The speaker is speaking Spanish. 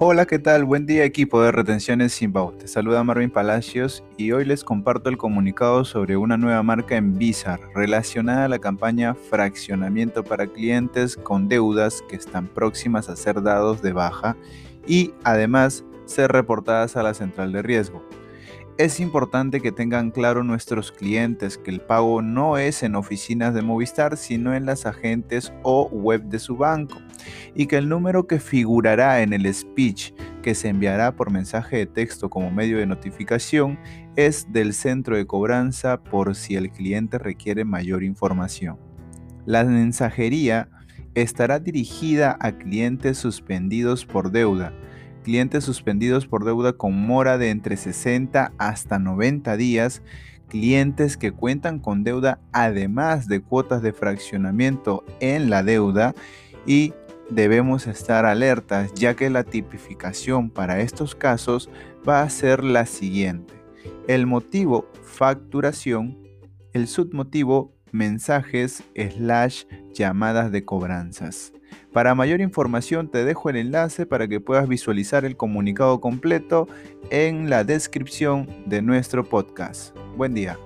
Hola, ¿qué tal? Buen día equipo de Retenciones Simbao. Te saluda Marvin Palacios y hoy les comparto el comunicado sobre una nueva marca en Bizar relacionada a la campaña Fraccionamiento para clientes con deudas que están próximas a ser dados de baja y además ser reportadas a la central de riesgo. Es importante que tengan claro nuestros clientes que el pago no es en oficinas de Movistar, sino en las agentes o web de su banco, y que el número que figurará en el speech que se enviará por mensaje de texto como medio de notificación es del centro de cobranza por si el cliente requiere mayor información. La mensajería estará dirigida a clientes suspendidos por deuda, clientes suspendidos por deuda con mora de entre 60 hasta 90 días, clientes que cuentan con deuda además de cuotas de fraccionamiento en la deuda. Y debemos estar alertas ya que la tipificación para estos casos va a ser la siguiente. El motivo facturación, el submotivo mensajes slash llamadas de cobranzas. Para mayor información te dejo el enlace para que puedas visualizar el comunicado completo en la descripción de nuestro podcast. Buen día.